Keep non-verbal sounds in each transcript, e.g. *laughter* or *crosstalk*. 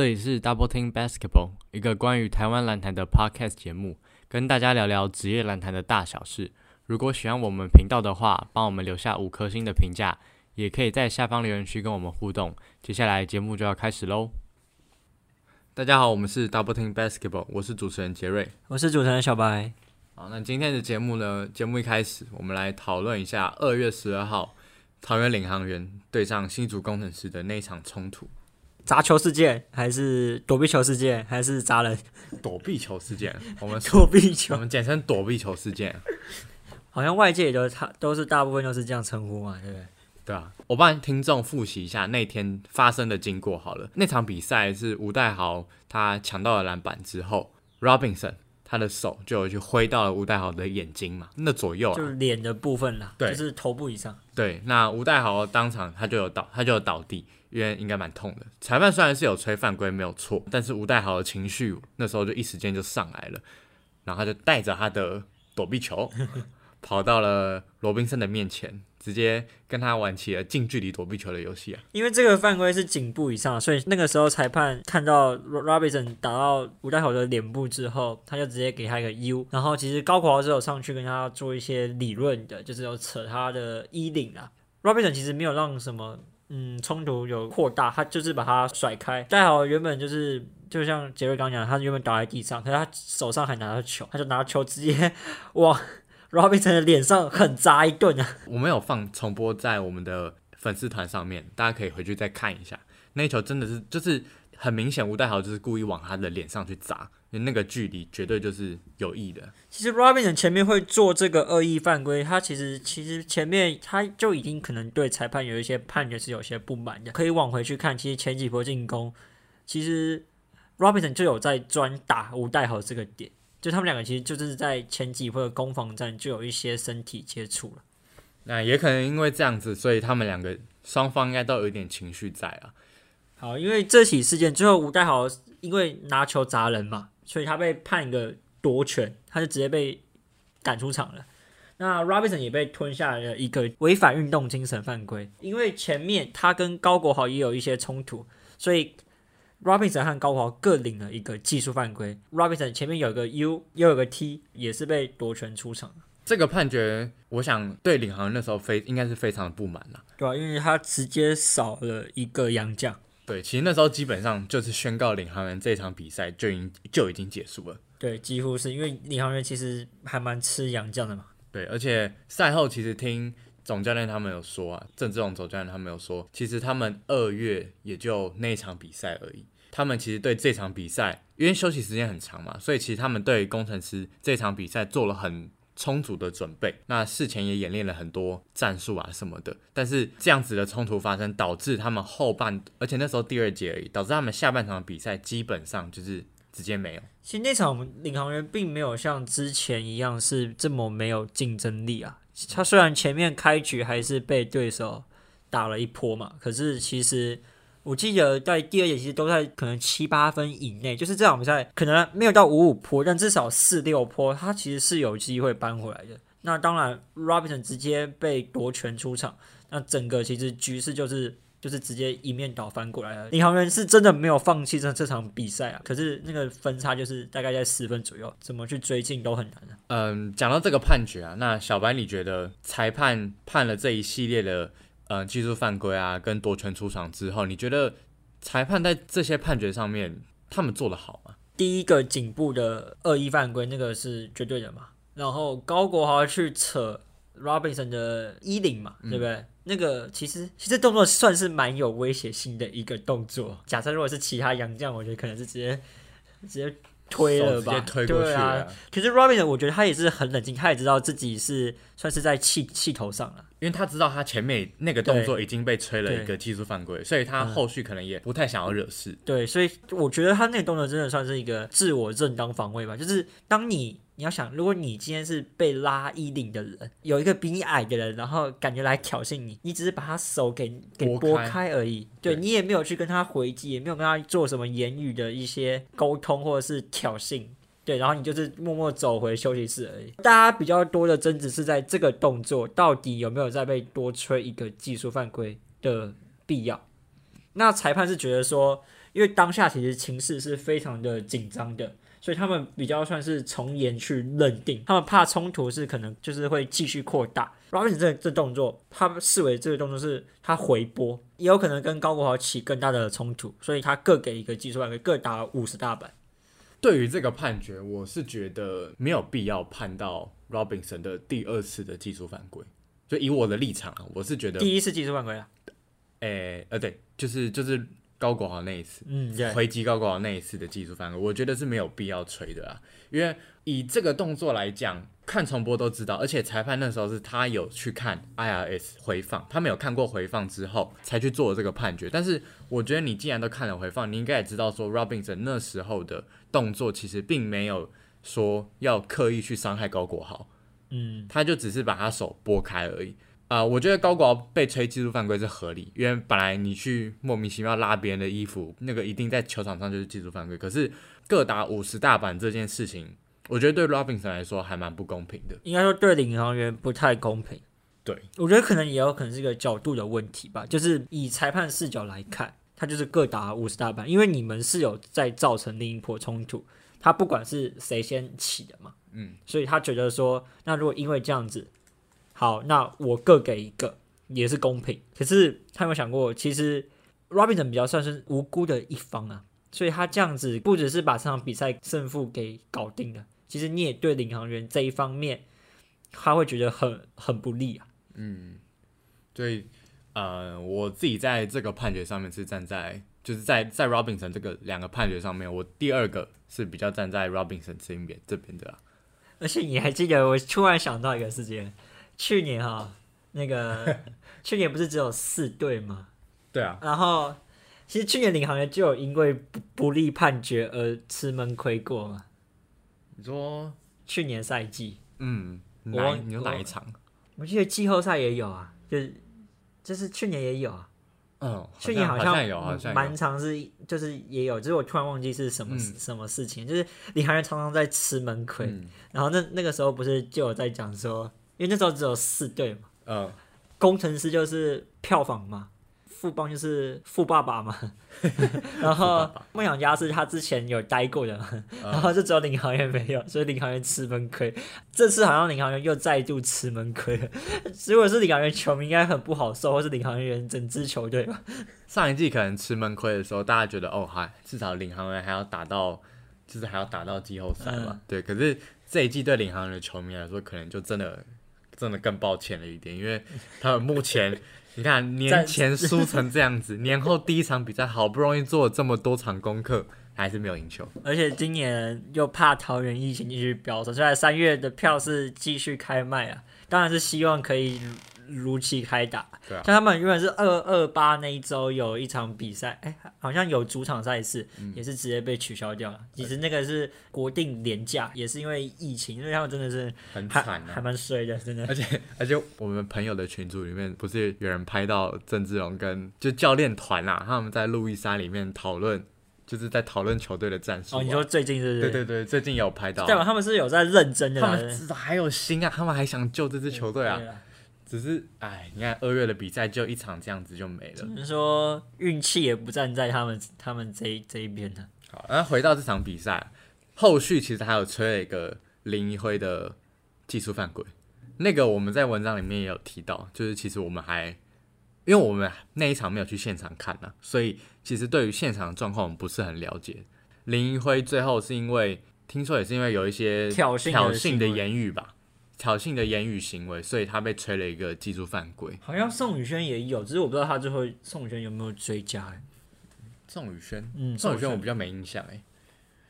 这里是 Double Team Basketball，一个关于台湾篮坛的 podcast 节目，跟大家聊聊职业篮坛的大小事。如果喜欢我们频道的话，帮我们留下五颗星的评价，也可以在下方留言区跟我们互动。接下来节目就要开始喽！大家好，我们是 Double Team Basketball，我是主持人杰瑞。我是主持人小白。好，那今天的节目呢？节目一开始，我们来讨论一下二月十二号桃园领航员对上新竹工程师的那一场冲突。砸球事件，还是躲避球事件，还是砸人？躲避球事件，我们 *laughs* 躲避球，我们简称躲避球事件。好像外界也都他都是大部分都是这样称呼嘛，对不对？对啊，我帮听众复习一下那天发生的经过好了。那场比赛是吴代豪他抢到了篮板之后，Robinson 他的手就有去挥到了吴代豪的眼睛嘛，那左右就是脸的部分啦，对，就是头部以上。对，那吴代豪当场他就有倒，他就有倒地。因为应该蛮痛的，裁判虽然是有吹犯规没有错，但是吴代豪的情绪那时候就一时间就上来了，然后他就带着他的躲避球跑到了罗宾森的面前，直接跟他玩起了近距离躲避球的游戏啊。因为这个犯规是颈部以上，所以那个时候裁判看到 Robinson 打到吴代豪的脸部之后，他就直接给他一个 U，然后其实高国豪是有上去跟他做一些理论的，就是有扯他的衣领啊。Robinson 其实没有让什么。嗯，冲突有扩大，他就是把他甩开。戴好原本就是就像杰瑞刚讲，他原本倒在地上，可是他手上还拿着球，他就拿球直接 *laughs* 往 Robinson 的脸上狠砸一顿啊！我没有放重播在我们的粉丝团上面，大家可以回去再看一下。那球真的是就是很明显，吴代豪就是故意往他的脸上去砸。那个距离绝对就是有意的。其实 Robinson 前面会做这个恶意犯规，他其实其实前面他就已经可能对裁判有一些判决是有些不满的。可以往回去看，其实前几波进攻，其实 Robinson 就有在专打吴代豪这个点，就他们两个其实就是在前几波的攻防战就有一些身体接触了。那也可能因为这样子，所以他们两个双方应该都有一点情绪在啊。好，因为这起事件最后吴代豪因为拿球砸人嘛。所以他被判一个夺权，他就直接被赶出场了。那 Robinson 也被吞下了一个违反运动精神犯规，因为前面他跟高国豪也有一些冲突，所以 Robinson 和高华各领了一个技术犯规。Robinson 前面有个 U，又有个 T，也是被夺权出场。这个判决，我想对领航员那时候非应该是非常的不满了，对吧？因为他直接少了一个洋将。对，其实那时候基本上就是宣告领航员这场比赛就已经就已经结束了。对，几乎是因为领航员其实还蛮吃洋将的嘛。对，而且赛后其实听总教练他们有说啊，郑志龙总教练他们有说，其实他们二月也就那一场比赛而已。他们其实对这场比赛，因为休息时间很长嘛，所以其实他们对工程师这场比赛做了很。充足的准备，那事前也演练了很多战术啊什么的，但是这样子的冲突发生，导致他们后半，而且那时候第二节而已，导致他们下半场的比赛基本上就是直接没有。其实那场领航员并没有像之前一样是这么没有竞争力啊。他虽然前面开局还是被对手打了一波嘛，可是其实。我记得在第二节其实都在可能七八分以内，就是这场比赛可能没有到五五坡，但至少四六坡，他其实是有机会扳回来的。那当然，Robinson 直接被夺权出场，那整个其实局势就是就是直接一面倒翻过来了。领航员是真的没有放弃这这场比赛啊，可是那个分差就是大概在十分左右，怎么去追进都很难的。嗯，讲到这个判决啊，那小白你觉得裁判判了这一系列的？嗯，技术犯规啊，跟夺权出场之后，你觉得裁判在这些判决上面，他们做的好吗？第一个颈部的恶意犯规，那个是绝对的嘛。然后高国豪去扯 Robinson 的衣领嘛，对不对？那个其实其实动作算是蛮有威胁性的一个动作。假设如果是其他洋将，我觉得可能是直接直接。推了吧，对啊。可是 Robin 我觉得他也是很冷静，他也知道自己是算是在气气头上了，因为他知道他前面那个动作已经被吹了一个技术犯规，所以他后续可能也不太想要惹事。对，所以我觉得他那个动作真的算是一个自我正当防卫吧，就是当你。你要想，如果你今天是被拉衣领的人，有一个比你矮的人，然后感觉来挑衅你，你只是把他手给给拨开而已，对你也没有去跟他回击，也没有跟他做什么言语的一些沟通或者是挑衅，对，然后你就是默默走回休息室而已。大家比较多的争执是在这个动作到底有没有再被多吹一个技术犯规的必要？那裁判是觉得说。因为当下其实情势是非常的紧张的，所以他们比较算是从严去认定，他们怕冲突是可能就是会继续扩大。Robinson 这这动作，他视为这个动作是他回拨，也有可能跟高国豪起更大的冲突，所以他各给一个技术犯规，各打五十大板。对于这个判决，我是觉得没有必要判到 Robinson 的第二次的技术犯规。就以我的立场啊，我是觉得，第一次技术犯规啊，诶、呃，对，就是就是高国豪那一次，嗯，对，回击高国豪那一次的技术犯规，我觉得是没有必要吹的啊。因为以这个动作来讲，看重播都知道，而且裁判那时候是他有去看 IRS 回放，他没有看过回放之后才去做这个判决。但是我觉得你既然都看了回放，你应该也知道说 Robinson 那时候的动作其实并没有说要刻意去伤害高国豪，嗯，他就只是把他手拨开而已。啊、我觉得高国豪被吹技术犯规是合理，因为本来你去莫名其妙拉别人的衣服，那个一定在球场上就是技术犯规。可是各打五十大板这件事情，我觉得对 Robinson 来说还蛮不公平的。应该说对领航员不太公平。对，我觉得可能也有可能是一个角度的问题吧，就是以裁判视角来看，他就是各打五十大板，因为你们是有在造成另一波冲突，他不管是谁先起的嘛，嗯，所以他觉得说，那如果因为这样子，好，那我各给一个也是公平。可是他有没有想过，其实 Robinson 比较算是无辜的一方啊，所以他这样子不只是把这场比赛胜负给搞定了，其实你也对领航员这一方面，他会觉得很很不利啊。所以呃，我自己在这个判决上面是站在，就是在在 Robinson 这个两个判决上面，我第二个是比较站在 Robinson 这边这边的啊。而且你还记得，我突然想到一个事情，去年哈，那个 *laughs* 去年不是只有四队吗？对啊，然后其实去年领航员就有因为不不利判决而吃闷亏过嘛。你说，去年赛季，嗯，我哪哪一场？我记得季后赛也有啊，就是就是去年也有啊，嗯，去年好像像有，好像蛮长。是就是也有，就是我突然忘记是什么、嗯什么事情，就是领航员常常在吃闷亏，嗯然后那那个时候不是就有在讲说，因为那时候只有四队嘛。嗯，工程师就是票房嘛，富邦就是富爸爸嘛，*laughs* 然后梦想家是他之前有待过的嘛，嗯然后就只有领航员没有，所以领航员吃闷亏。这次好像领航员又再度吃闷亏了。如果是领航员球迷，应该很不好受，或是领航员整支球队吧。上一季可能吃闷亏的时候，大家觉得哦，还至少领航员还要打到，就是还要打到季后赛嘛。嗯对，可是这一季对领航员的球迷来说，可能就真的真的更抱歉了一点，*laughs* 因为他们目前 *laughs* 你看年前输成这样子，年后第一场比赛好不容易做了这么多场功课，还是没有赢球。而且今年又怕桃园疫情继续飙升，虽然三月的票是继续开卖啊，当然是希望可以如期开打。对啊像他们原本是二二八那一周有一场比赛，哎、好像有主场赛事，嗯也是直接被取消掉了。其实那个是国定廉价，也是因为疫情，因为他们真的是还很惨啊还！蛮衰的，真的。而且而且我们朋友的群组里面，不是有人拍到郑志龙跟就教练团啊，他们在路易莎里面讨论，就是在讨论球队的战术啊、哦，你说最近是不是？对对对，最近有拍到啊，代表他们是有在认真的。他们还有心啊，他们还想救这支球队啊。只是，哎，你看二月的比赛就一场这样子就没了。只能说运气也不站在他们他们这一这一边呢。好，那回到这场比赛，后续其实还有吹了一个林一辉的技术犯规，那个我们在文章里面也有提到，就是其实我们还因为我们那一场没有去现场看呢、所以其实对于现场的状况我们不是很了解。林一辉最后是因为听说也是因为有一些挑衅的挑衅的言语吧，挑衅的言语行为，所以他被吹了一个技术犯规。好像宋宇轩也有，只是我不知道他最后宋宇轩有没有追加、欸。宋宇轩，嗯，宋宇轩我比较没印象哎。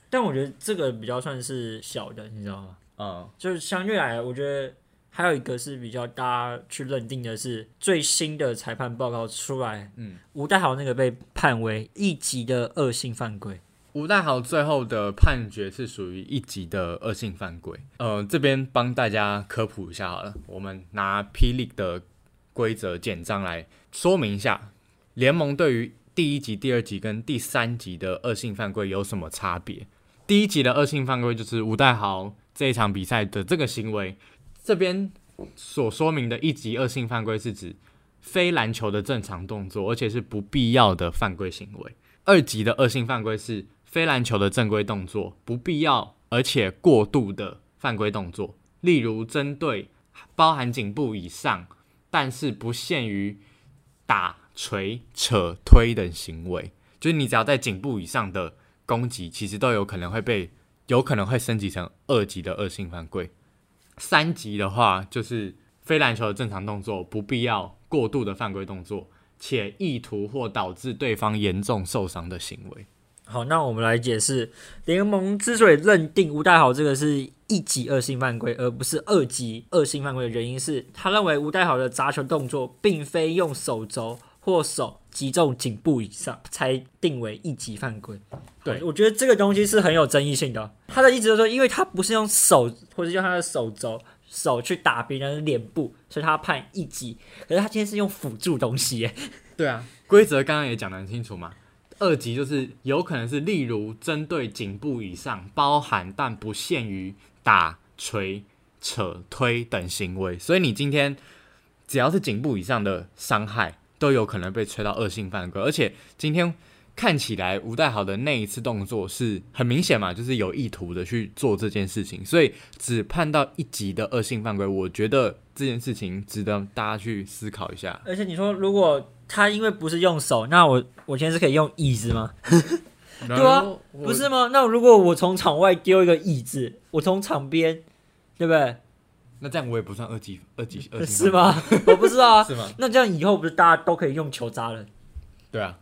但我觉得这个比较算是小的，你知道吗？嗯，就是相对来，我觉得还有一个是比较大家去认定的是最新的裁判报告出来，嗯，吴代豪那个被判为一级的恶性犯规。吴大豪最后的判决是属于一级的恶性犯规。呃，这边帮大家科普一下好了，我们拿霹雳的规则简章来说明一下，联盟对于第一级、第二级跟第三级的恶性犯规有什么差别？第一级的恶性犯规就是吴代豪这一场比赛的这个行为，这边所说明的一级恶性犯规是指非篮球的正常动作，而且是不必要的犯规行为。二级的恶性犯规是非篮球的正规动作不必要而且过度的犯规动作，例如针对包含颈部以上，但是不限于打、捶、扯、推等行为，就是你只要在颈部以上的攻击，其实都有可能会被有可能会升级成二级的恶性犯规。三级的话，就是非篮球的正常动作不必要过度的犯规动作。且意图或导致对方严重受伤的行为。好，那我们来解释联盟之所以认定吴代豪这个是一级恶性犯规，而不是二级恶性犯规的原因是，他认为吴代豪的砸球动作并非用手肘或手击中颈部以上才定为一级犯规。对，我觉得这个东西是很有争议性的。他的意思就是说，因为他不是用手或者用他的手肘。手去打别人的脸部，所以他判一级。可是他今天是用辅助东西，耶。对啊，规则刚刚也讲得很清楚嘛。二级就是有可能是例如针对颈部以上，包含但不限于打、锤、扯、推等行为。所以你今天只要是颈部以上的伤害，都有可能被吹到恶性犯规。而且今天。看起来吴代豪的那一次动作是很明显嘛，就是有意图的去做这件事情，所以只判到一级的恶性犯规。我觉得这件事情值得大家去思考一下。而且你说，如果他因为不是用手，那我我现在是可以用椅子吗？*laughs* 对啊，不是吗？那如果我从场外丢一个椅子，我从场边，对不对？那这样我也不算二级二级二级 *laughs* 是吗？我不知道啊，*laughs* 是吗？那这样以后不是大家都可以用球砸人？对啊，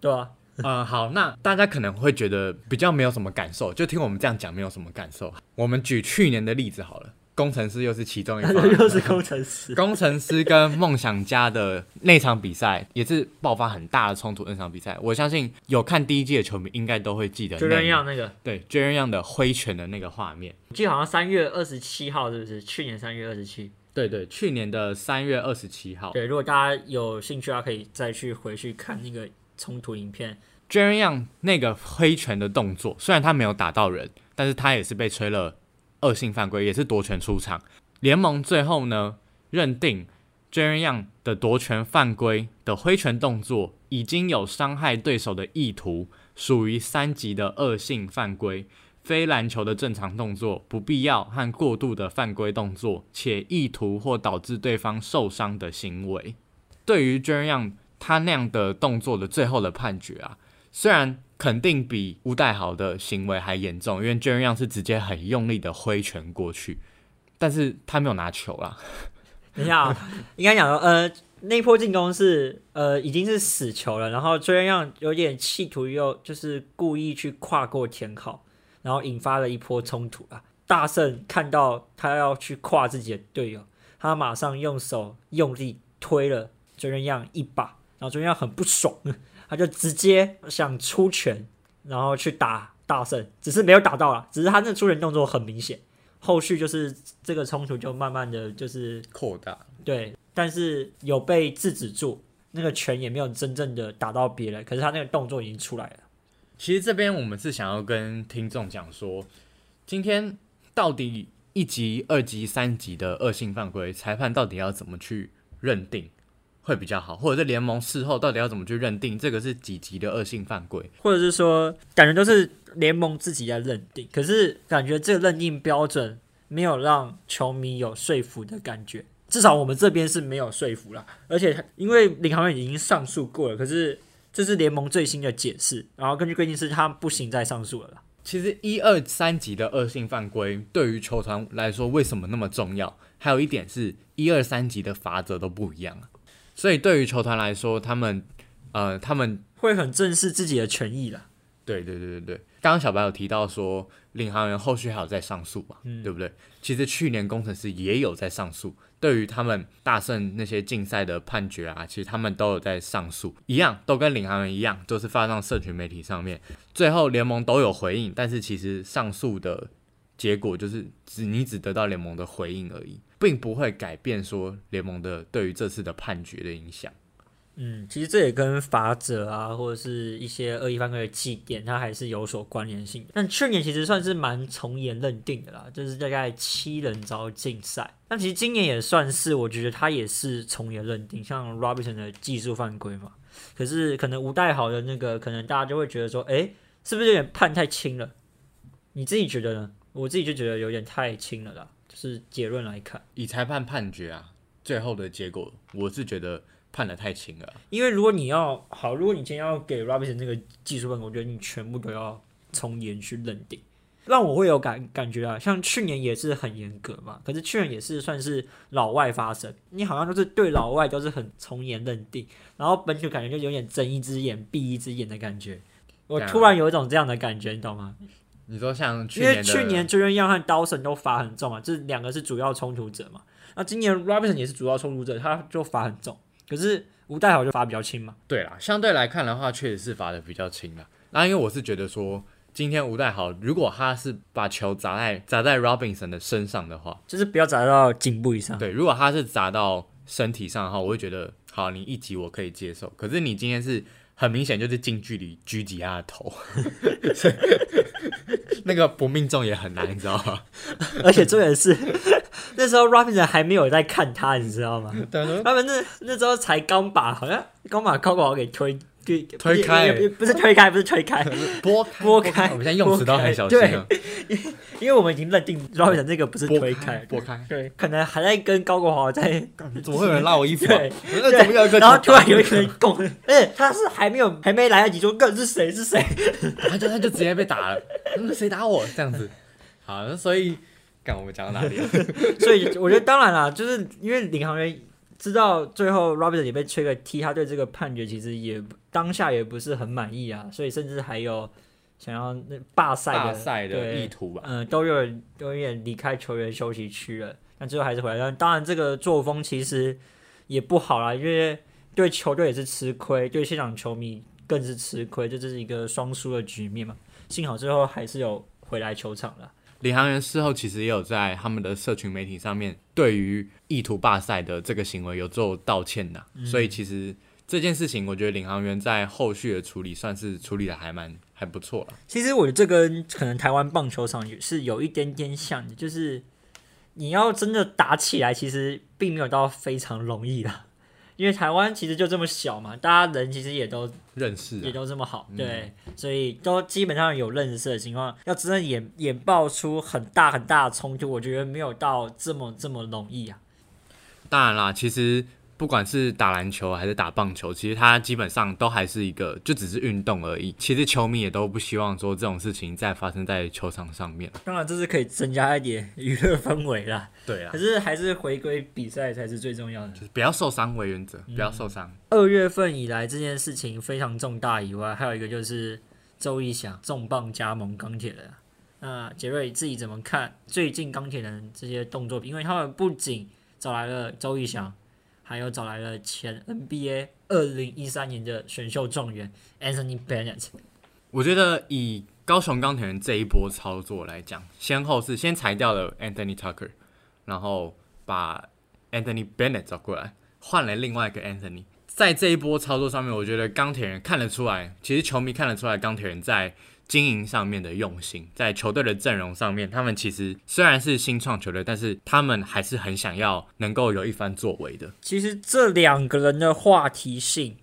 对啊。嗯，*laughs* 好，那大家可能会觉得比较没有什么感受，就听我们这样讲没有什么感受。我们举去年的例子好了，工程师又是其中一个，*laughs* 又是工程师，*laughs* 工程师跟梦想家的那场比赛也是爆发很大的冲突。那场比赛，我相信有看第一季的球迷应该都会记得，就那样那个，对，就那样的挥拳的那个画面。我记得好像三月二十七号是不是？去年三月二十七，对对，去年的三月二十七号。对，如果大家有兴趣的话，可以再去回去看那个冲突影片。Jaren Young 那个挥拳的动作，虽然他没有打到人，但是他也是被吹了恶性犯规，也是夺权出场。联盟最后呢，认定 Jaren Young 的夺权犯规的挥拳动作已经有伤害对手的意图，属于三级的恶性犯规。非篮球的正常动作，不必要和过度的犯规动作，且意图或导致对方受伤的行为。对于 Jaren Young 他那样的动作的最后的判决啊。虽然肯定比吴代豪的行为还严重，因为 j e r y 是直接很用力的挥拳过去，但是他没有拿球啦。*laughs* 等一下，应该讲说，呃，那波进攻是呃已经是死球了，然后 j e r y 有点企图又就是故意去跨过田考，然后引发了一波冲突啊。大圣看到他要去跨自己的队友，他马上用手用力推了 j e r y 一把，然后 j e r y 很不爽。他就直接想出拳，然后去打大圣，只是没有打到了，只是他那出拳动作很明显。后续就是这个冲突就慢慢的就是扩大，对，但是有被制止住，那个拳也没有真正的打到别人，可是他那个动作已经出来了。其实这边我们是想要跟听众讲说，今天到底一级、二级、三级的恶性犯规，裁判到底要怎么去认定？会比较好，或者是联盟事后到底要怎么去认定这个是几级的恶性犯规，或者是说感觉都是联盟自己在认定，可是感觉这个认定标准没有让球迷有说服的感觉，至少我们这边是没有说服了。而且因为领航员已经上诉过了，可是这是联盟最新的解释，然后根据规定是他不行再上诉了。其实一二三级的恶性犯规对于球团来说为什么那么重要？还有一点是一二三级的罚则都不一样啊。所以对于球团来说，他们呃，他们会很正视自己的权益啦。对对对对对，刚刚小白有提到说，领航员后续还有在上诉嘛，对不对？其实去年工程师也有在上诉，对于他们大胜那些竞赛的判决啊，其实他们都有在上诉，一样都跟领航员一样，都是发上社群媒体上面，最后联盟都有回应，但是其实上诉的结果就是只你只得到联盟的回应而已。并不会改变说联盟的对于这次的判决的影响。嗯，其实这也跟法则啊，或者是一些恶意犯规的祭点，它还是有所关联性。但去年其实算是蛮从严认定的啦，就是大概七人遭禁赛。但其实今年也算是，我觉得他也是从严认定，像 Robinson 的技术犯规嘛，可是可能吴代豪的那个，可能大家就会觉得说，诶，是不是有点判太轻了？你自己觉得呢？我自己就觉得有点太轻了啦。就是结论来看，以裁判判决啊，最后的结果，我是觉得判的太轻了。因为如果你要好，如果你今天要给 Robinson 那个技术分，我觉得你全部都要从严去认定。让我会有感感觉啊，像去年也是很严格嘛，可是去年也是算是老外发生，你好像都是对老外都是很从严认定，然后本土感觉就有点睁一只眼闭一只眼的感觉。我突然有一种这样的感觉，你懂吗？你说像因为去年 j o 样和 Dawson 都罚很重啊，这两个是主要冲突者嘛。那今年 Robinson 也是主要冲突者，他就罚很重，可是吴代豪就罚比较轻嘛。对啦，相对来看的话，确实是罚的比较轻啦。那因为我是觉得说。今天吴代豪，如果他是把球砸在砸在 Robinson 的身上的话，就是不要砸到颈部以上。对，如果他是砸到身体上的话，我会觉得好，你一击我可以接受。可是你今天是很明显就是近距离狙击他的头，那个不命中也很难，你知道吗？*laughs* 而且重点是那时候 Robinson 还没有在看他，你知道吗？他们那那时候才刚把好像刚把高考给推。推开，不是推开，不是推开，*laughs* 拨拨开。我们现在用词都很小心 *laughs* 了，因为我们已经认定 Robin 那个不是推开，拨开。对，可能还在跟高国华在。怎么会有人拉我衣服？对，然后突然有一个人拱，而且他是还没有还没来得及说，个是谁是谁，他就他就直接被打了。那谁打我？这样子。好，所以，看我们讲到哪里了？*laughs* 所以我觉得，当然啦，就是因为领航员。知道最后 Robinson 也被吹个 T，他对这个判决其实也当下也不是很满意啊，所以甚至还有想要那罢赛的意图吧。嗯，都有都有点离开球员休息区了，但最后还是回来。但当然，这个作风其实也不好啦，因为对球队也是吃亏，对现场球迷更是吃亏，这这是一个双输的局面嘛。幸好最后还是有回来球场了。领航员事后其实也有在他们的社群媒体上面对于意图罢赛的这个行为有做道歉的，所以其实这件事情，我觉得领航员在后续的处理算是处理的还蛮还不错了。其实我觉得这跟可能台湾棒球场是有一点点像的，就是你要真的打起来，其实并没有到非常容易的。因为台湾其实就这么小嘛，大家人其实也都认识，也都这么好，对，所以都基本上有认识的情况，要真的演演爆出很大很大的冲突，我觉得没有到这么这么容易啊。当然啦，其实。不管是打篮球还是打棒球，其实它基本上都还是一个，就只是运动而已。其实球迷也都不希望说这种事情再发生在球场上面。当然，这是可以增加一点娱乐氛围啦。*laughs* 对啊。可是还是回归比赛才是最重要的，就是不要受伤为原则，不要受伤。二月份以来这件事情非常重大以外，还有一个就是周一翔重磅加盟钢铁人。那杰瑞自己怎么看最近钢铁人这些动作？因为他们不仅找来了周一翔。还有找来了前 NBA 二零一三年的选秀状元 Anthony Bennett。我觉得以高雄钢铁人这一波操作来讲，先后是先裁掉了 Anthony Tucker，然后把 Anthony Bennett 找过来，换了另外一个 Anthony。在这一波操作上面，我觉得钢铁人看得出来，其实球迷看得出来，钢铁人在。经营上面的用心，在球队的阵容上面，他们其实虽然是新创球队，但是他们还是很想要能够有一番作为的。其实这两个人的话题性，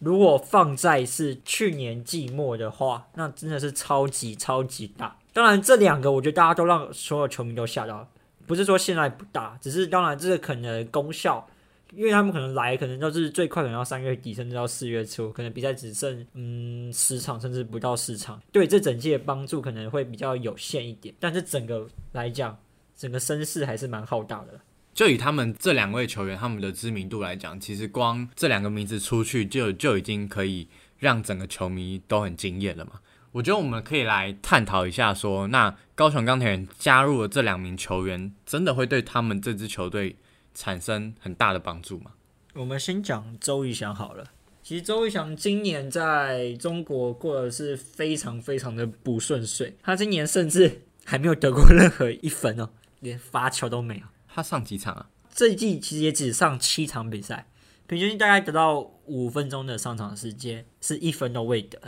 如果放在是去年季末的话，那真的是超级超级大。当然，这两个我觉得大家都让所有球迷都吓到，不是说现在不大，只是当然这个可能功效。因为他们可能来，可能就是最快可能要三月底，甚至到四月初，可能比赛只剩嗯十场，甚至不到十场，对这整季的帮助可能会比较有限一点。但是整个来讲，整个声势还是蛮浩大的。就以他们这两位球员他们的知名度来讲，其实光这两个名字出去，就就已经可以让整个球迷都很惊艳了嘛。我觉得我们可以来探讨一下，说那高雄钢铁人加入了这两名球员，真的会对他们这支球队？产生很大的帮助嘛？我们先讲周瑜翔好了。其实周瑜翔今年在中国过得是非常非常的不顺遂，他今年甚至还没有得过任何一分哦，*laughs* 连罚球都没有。他上几场啊？这一季其实也只上七场比赛，平均大概得到五分钟的上场时间，是一分都未得，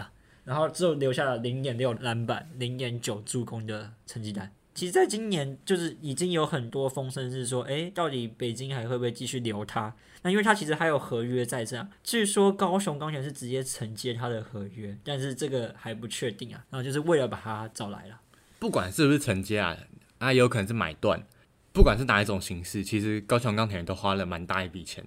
然后只有留下了零点六篮板、零点九助攻的成绩单。其实，在今年就是已经有很多风声是说，诶，到底北京还会不会继续留他？那因为他其实还有合约在这样，据说高雄钢铁是直接承接他的合约，但是这个还不确定啊。然后就是为了把他找来了，不管是不是承接啊，啊，有可能是买断，不管是哪一种形式，其实高雄钢铁人都花了蛮大一笔钱，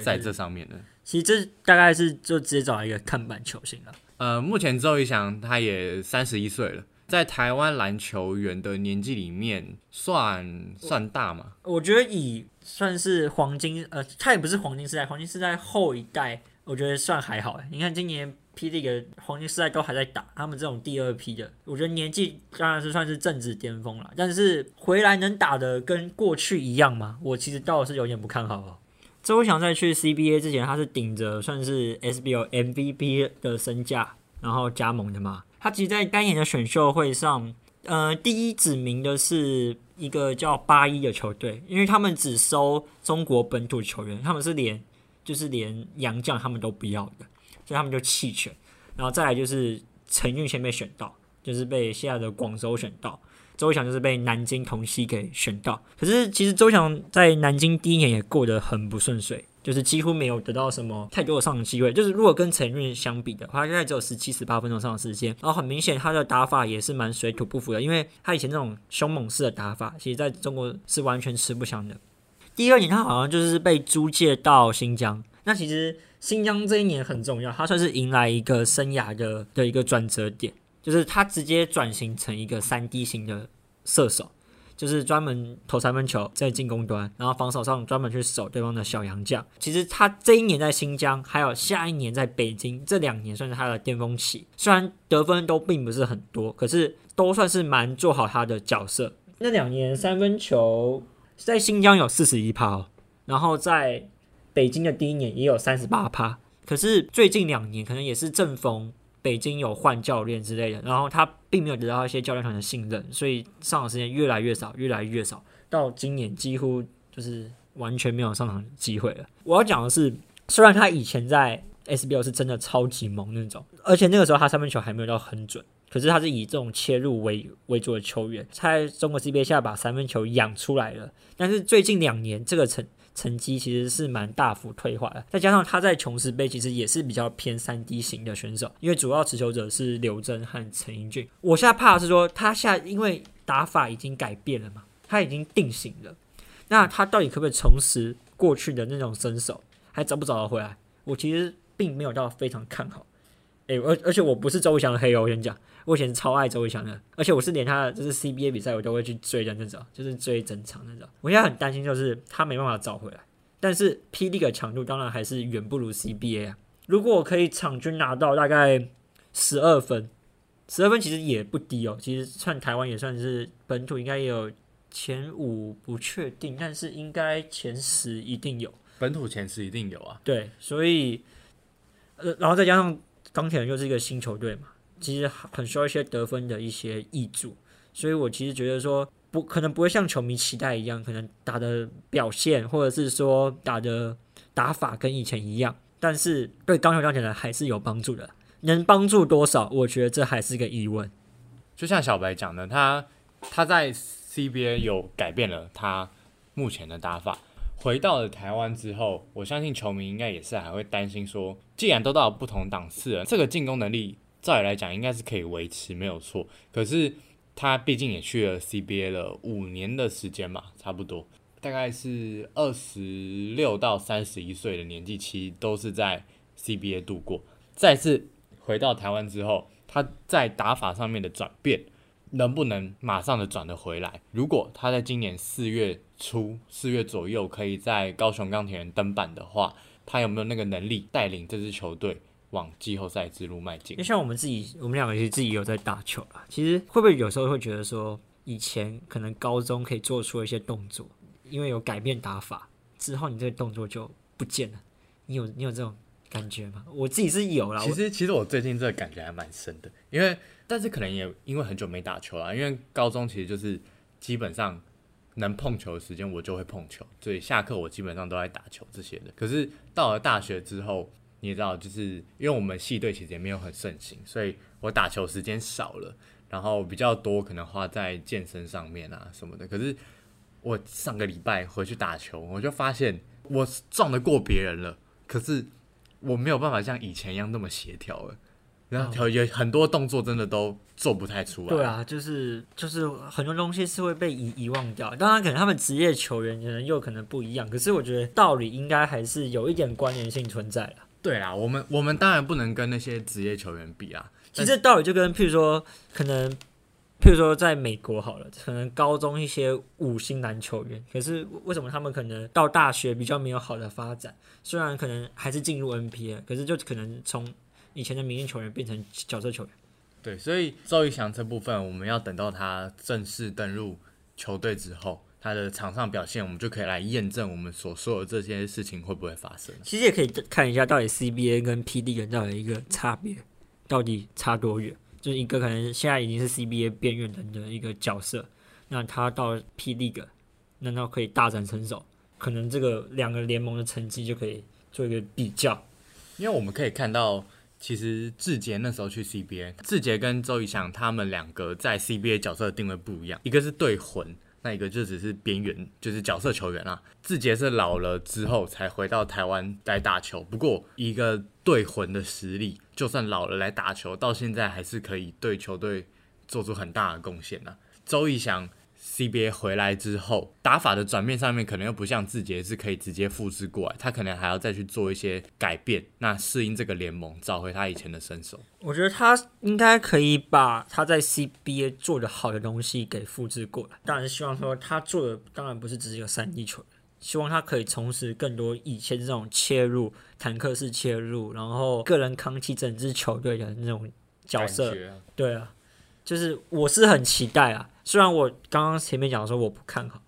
在这上面的。其实这大概是就直接找一个看板球星了。呃，目前周瑜翔他也三十一岁了，在台湾篮球员的年纪里面算算大吗？我觉得以算是黄金，呃，他也不是黄金时代，黄金时代后一代，我觉得算还好。你看今年霹雳的黄金时代都还在打，他们这种第二批的，我觉得年纪当然是算是正值巅峰了，但是回来能打的跟过去一样吗？我其实倒是有点不看好哦。周伟翔在去 CBA 之前，他是顶着算是 SBL MVP 的身价，然后加盟的嘛。他其实，在当年的选秀会上，呃，第一指名的是一个叫八一的球队，因为他们只收中国本土球员，他们是连就是连洋将他们都不要的，所以他们就弃权。然后再来就是陈运先被选到，就是被现在的广州选到。周翔就是被南京同曦给选到，可是其实周翔在南京第一年也过得很不顺遂，就是几乎没有得到什么太多的上场机会。就是如果跟陈运相比的话，他现在只有十七、十八分钟上场时间，然后很明显他的打法也是蛮水土不服的，因为他以前那种凶猛式的打法，其实在中国是完全吃不香的。第二年他好像就是被租借到新疆，那其实新疆这一年很重要，他算是迎来一个生涯的的一个转折点。就是他直接转型成一个三 D 型的射手，就是专门投三分球在进攻端，然后防守上专门去守对方的小洋将。其实他这一年在新疆，还有下一年在北京，这两年算是他的巅峰期。虽然得分都并不是很多，可是都算是蛮做好他的角色。那两年三分球在新疆有四十一趴哦，然后在北京的第一年也有三十八趴。可是最近两年可能也是正逢。北京有换教练之类的，然后他并没有得到一些教练团的信任，所以上场时间越来越少，越来越少，到今年几乎就是完全没有上场机会了。我要讲的是，虽然他以前在 SBL 是真的超级猛那种，而且那个时候他三分球还没有到很准，可是他是以这种切入为为主的球员，在中国 CBA 下把三分球养出来了。但是最近两年这个成成绩其实是蛮大幅退化的，再加上他在琼斯杯其实也是比较偏三 D 型的选手，因为主要持球者是刘真和陈英俊。我现在怕的是说他现在因为打法已经改变了嘛，他已经定型了，那他到底可不可以重拾过去的那种身手，还找不找得回来？我其实并没有到非常看好。诶，而而且我不是周伟翔的黑哦，我跟你讲，我以前超爱周伟翔的，而且我是连他的就是 CBA 比赛我都会去追的那种，就是追整场那种。我现在很担心就是他没办法找回来，但是霹雳的强度当然还是远不如 CBA 啊。如果我可以场均拿到大概十二分，十二分其实也不低哦，其实算台湾也算是本土应该也有前五不确定，但是应该前十一定有。本土前十一定有啊。对，所以呃，然后再加上钢铁人又是一个新球队嘛，其实很需要一些得分的一些益助，所以我其实觉得说不可能不会像球迷期待一样，可能打的表现或者是说打的打法跟以前一样，但是对钢球钢铁人还是有帮助的，能帮助多少，我觉得这还是个疑问。就像小白讲的，他他在 CBA 有改变了他目前的打法。回到了台湾之后，我相信球迷应该也是还会担心说，既然都到不同档次了，这个进攻能力照理来讲应该是可以维持，没有错。可是他毕竟也去了 CBA 了五年的时间嘛，差不多，大概是二十六到三十一岁的年纪期都是在 CBA 度过。再次回到台湾之后，他在打法上面的转变。能不能马上的转得回来？如果他在今年四月初、四月左右可以在高雄钢铁人登板的话，他有没有那个能力带领这支球队往季后赛之路迈进？就像我们自己，我们两个其实自己有在打球啦。其实会不会有时候会觉得说，以前可能高中可以做出一些动作，因为有改变打法之后，你这个动作就不见了。你有你有这种感觉吗？我自己是有啦。其实其实我最近这个感觉还蛮深的，因为。但是可能也因为很久没打球了，因为高中其实就是基本上能碰球的时间我就会碰球，所以下课我基本上都在打球这些的。可是到了大学之后，你也知道，就是因为我们系队其实也没有很盛行，所以我打球时间少了。然后比较多可能花在健身上面啊什么的。可是我上个礼拜回去打球，我就发现我撞得过别人了，可是我没有办法像以前一样那么协调了。然后有很多动作真的都做不太出来。对啊，就是就是很多东西是会被遗遗忘掉。当然，可能他们职业球员可能又可能不一样，可是我觉得道理应该还是有一点关联性存在的。对啊，我们我们当然不能跟那些职业球员比啊。其实道理就跟譬如说，可能譬如说在美国好了，可能高中一些五星男球员，可是为什么他们可能到大学比较没有好的发展？虽然可能还是进入 NBA，可是就可能从以前的明星球员变成角色球员，对，所以周瑜翔这部分，我们要等到他正式登入球队之后，他的场上表现，我们就可以来验证我们所说的这些事情会不会发生。其实也可以看一下，到底 CBA 跟 PD 人到底一个差别，到底差多远？就是一个可能现在已经是 CBA 边缘人的一个角色，那他到 PD，难道可以大展身手？可能这个两个联盟的成绩就可以做一个比较，因为我们可以看到。其实志杰那时候去 CBA，志杰跟周怡翔他们两个在 CBA 角色的定位不一样，一个是对魂，那一个就只是边缘，就是角色球员啊。志杰是老了之后才回到台湾来打球，不过一个对魂的实力，就算老了来打球，到现在还是可以对球队做出很大的贡献呐。周怡翔。CBA 回来之后，打法的转变上面可能又不像字节是可以直接复制过来，他可能还要再去做一些改变，那适应这个联盟，找回他以前的身手。我觉得他应该可以把他在 CBA 做的好的东西给复制过来。当然是希望说他做的当然不是只是一个三 D 球员，希望他可以从事更多以前这种切入、坦克式切入，然后个人扛起整支球队的那种角色。对啊，就是我是很期待啊。虽然我刚刚前面讲说我不看好，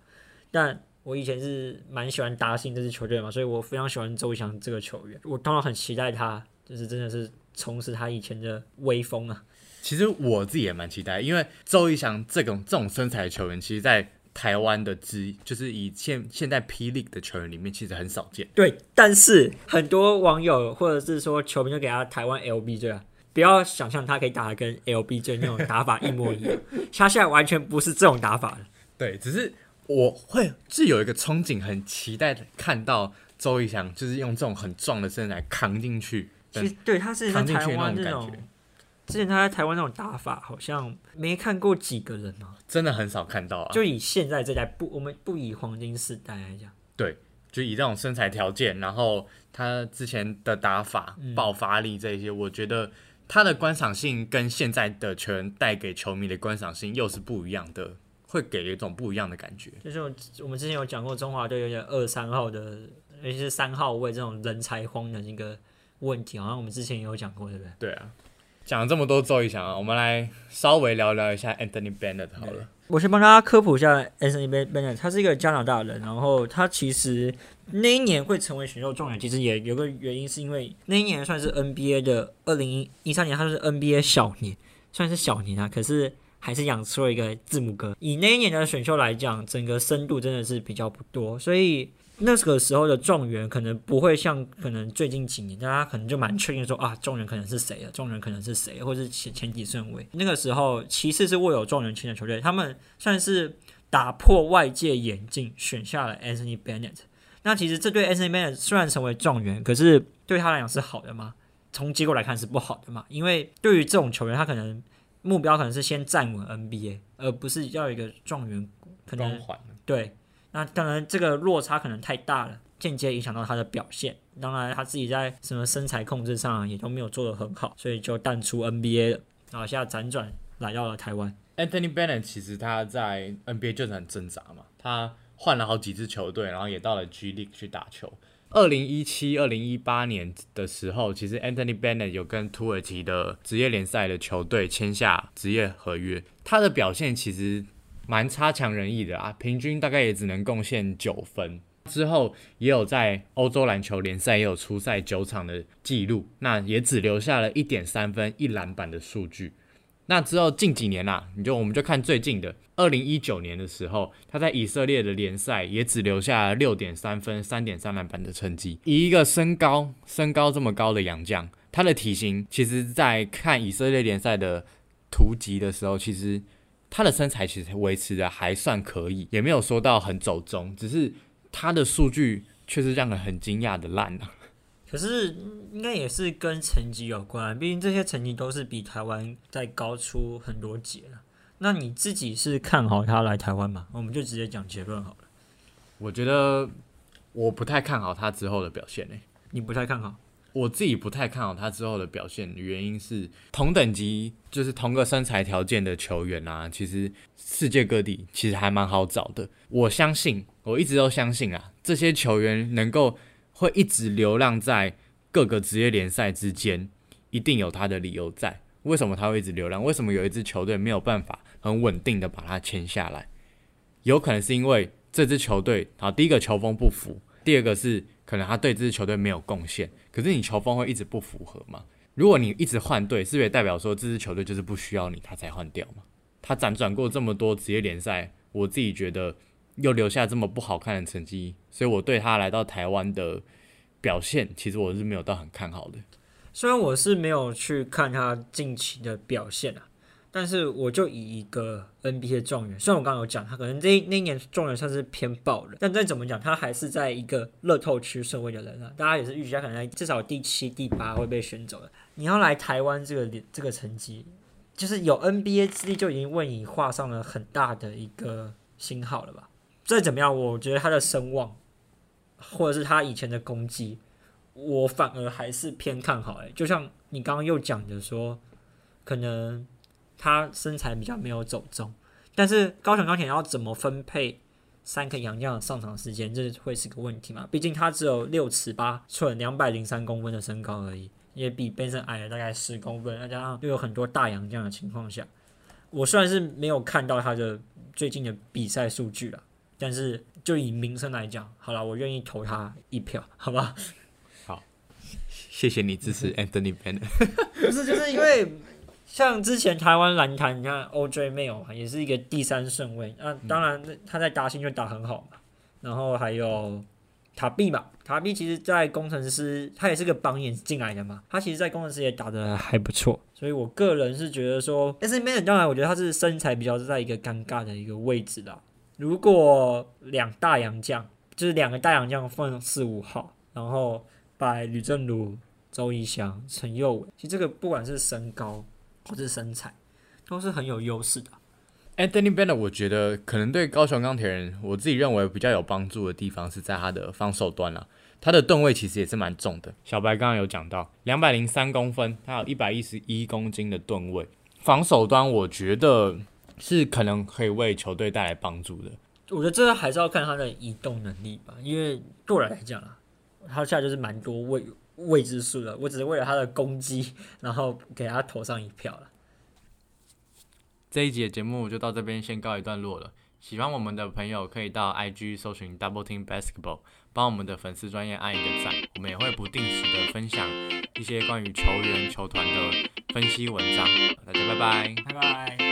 但我以前是蛮喜欢达信这支球队嘛，所以我非常喜欢周翔这个球员。我当然很期待他，就是真的是重拾他以前的威风啊。其实我自己也蛮期待，因为周一翔这种这种身材的球员，其实，在台湾的之就是以现现在霹雳的球员里面，其实很少见。对，但是很多网友或者是说球迷就给他台湾 LB 啊。不要想象他可以打的跟 LBJ 那种打法一模一样，*laughs* 他现在完全不是这种打法的。对，只是我会是有一个憧憬，很期待看到周逸翔就是用这种很壮的身材扛进去。其实对他是在台湾那种，之前他在台湾那种打法好像没看过几个人哦，真的很少看到啊。就以现在这代不，我们不以黄金时代来讲，对，就以这种身材条件，然后他之前的打法、爆发力这些，我觉得。他的观赏性跟现在的球员带给球迷的观赏性又是不一样的，会给一种不一样的感觉。就是我们之前有讲过，中华队有点二三号的，尤其是三号位这种人才荒的一个问题，好像我们之前也有讲过，对不对？对啊，讲了这么多周一翔啊，我们来稍微聊聊一下 Anthony Bennett 好了。我先帮大家科普一下 Anthony Bennett，他是一个加拿大人，然后他其实。那一年会成为选秀状元，其实也有个原因，是因为那一年算是 NBA 的二零一三年，他是 NBA 小年，算是小年啊，可是还是养出了一个字母哥。以那一年的选秀来讲，整个深度真的是比较不多，所以那个时候的状元可能不会像可能最近几年，大家可能就蛮确定说啊，状元可能是谁了，状元可能是谁，或是前前几顺位。那个时候，其次是握有状元签的球队，他们算是打破外界眼镜，选下了 Anthony Bennett。那其实这对 Anthony Bennett 虽然成为状元，可是对他来讲是好的吗？从结果来看是不好的嘛。因为对于这种球员，他可能目标可能是先站稳 N B A，而不是要一个状元。可能对，那当然这个落差可能太大了，间接影响到他的表现。当然他自己在什么身材控制上也都没有做得很好，所以就淡出 N B A 了。然后现在辗转来到了台湾。Anthony Bennett 其实他在 N B A 就是很挣扎嘛，他。换了好几支球队，然后也到了 G League 去打球。二零一七、二零一八年的时候，其实 Anthony Bennett 有跟土耳其的职业联赛的球队签下职业合约。他的表现其实蛮差强人意的啊，平均大概也只能贡献九分。之后也有在欧洲篮球联赛也有出赛九场的记录，那也只留下了一点三分、一篮板的数据。那之后近几年啦，你就我们就看最近的，二零一九年的时候，他在以色列的联赛也只留下六点三分、三点三篮板的成绩。以一个身高身高这么高的洋将，他的体型其实，在看以色列联赛的图集的时候，其实他的身材其实维持的还算可以，也没有说到很走中，只是他的数据却是让人很惊讶的烂啊。*laughs* 可是应该也是跟成绩有关，毕竟这些成绩都是比台湾再高出很多节了。那你自己是看好他来台湾吗？我们就直接讲结论好了。我觉得我不太看好他之后的表现诶、你不太看好？我自己不太看好他之后的表现，原因是同等级就是同个身材条件的球员啊，其实世界各地其实还蛮好找的。我相信，我一直都相信啊，这些球员能够会一直流浪在各个职业联赛之间，一定有他的理由在。为什么他会一直流浪？为什么有一支球队没有办法很稳定的把他签下来？有可能是因为这支球队啊，第一个球风不符，第二个是可能他对这支球队没有贡献。可是你球风会一直不符合嘛？如果你一直换队，是不是代表说这支球队就是不需要你，他才换掉嘛？他辗转过这么多职业联赛，我自己觉得又留下这么不好看的成绩，所以我对他来到台湾的表现，其实我是没有到很看好的。虽然我是没有去看他近期的表现啊，但是我就以一个 NBA 状元，虽然我刚刚有讲他可能这那一年状元算是偏爆了，但再怎么讲，他还是在一个乐透区顺位的人啊，大家也是预计他可能至少第七、第八会被选走的。你要来台湾这个这个成绩，就是有 NBA 资历就已经为你画上了很大的一个星号了吧？再怎么样，我觉得他的声望，或者是他以前的功绩。我反而还是偏看好诶、就像你刚刚又讲的说，可能他身材比较没有走中，但是高雄钢铁要怎么分配三个洋将的上场时间，这会是个问题嘛？毕竟他只有六尺八寸，两百零三公分的身高而已，也比 Benson 矮了大概十公分，再加上又有很多大洋将的情况下，我虽然是没有看到他的最近的比赛数据了，但是就以名声来讲，好了，我愿意投他一票，好吧？好谢谢你支持 *laughs* Anthony Bennett。不是，就是因为像之前台湾篮坛，你看 OJ Mail，也是一个第三顺位。那、当然他在达兴就打很好嘛。然后还有塔碧嘛，塔碧其实在工程师他也是个榜眼进来的嘛，他其实在工程师也打得还不错。所以我个人是觉得说 s m a n 当然我觉得他是身材比较是在一个尴尬的一个位置啦。如果两大洋将，就是两个大洋将放四五号，然后把吕正儒。周一翔、陈佑伟，其实这个不管是身高或是身材，都是很有优势的。Anthony Bennett，我觉得可能对高雄钢铁人，我自己认为比较有帮助的地方是在他的防守端啦。他的吨位其实也是蛮重的。小白刚刚有讲到，两百零三公分，他有一百一十一公斤的吨位，防守端我觉得是可能可以为球队带来帮助的。我觉得这还是要看他的移动能力吧，因为对我来讲啊，他现在就是蛮多位未知数了，我只是为了他的攻击，*laughs* 然后给他投上一票了。这一集的节目就到这边先告一段落了。喜欢我们的朋友可以到 IG 搜寻 Double Team Basketball，帮我们的粉丝专业按一个赞。我们也会不定时的分享一些关于球员、球团的分析文章。大家拜拜。拜拜。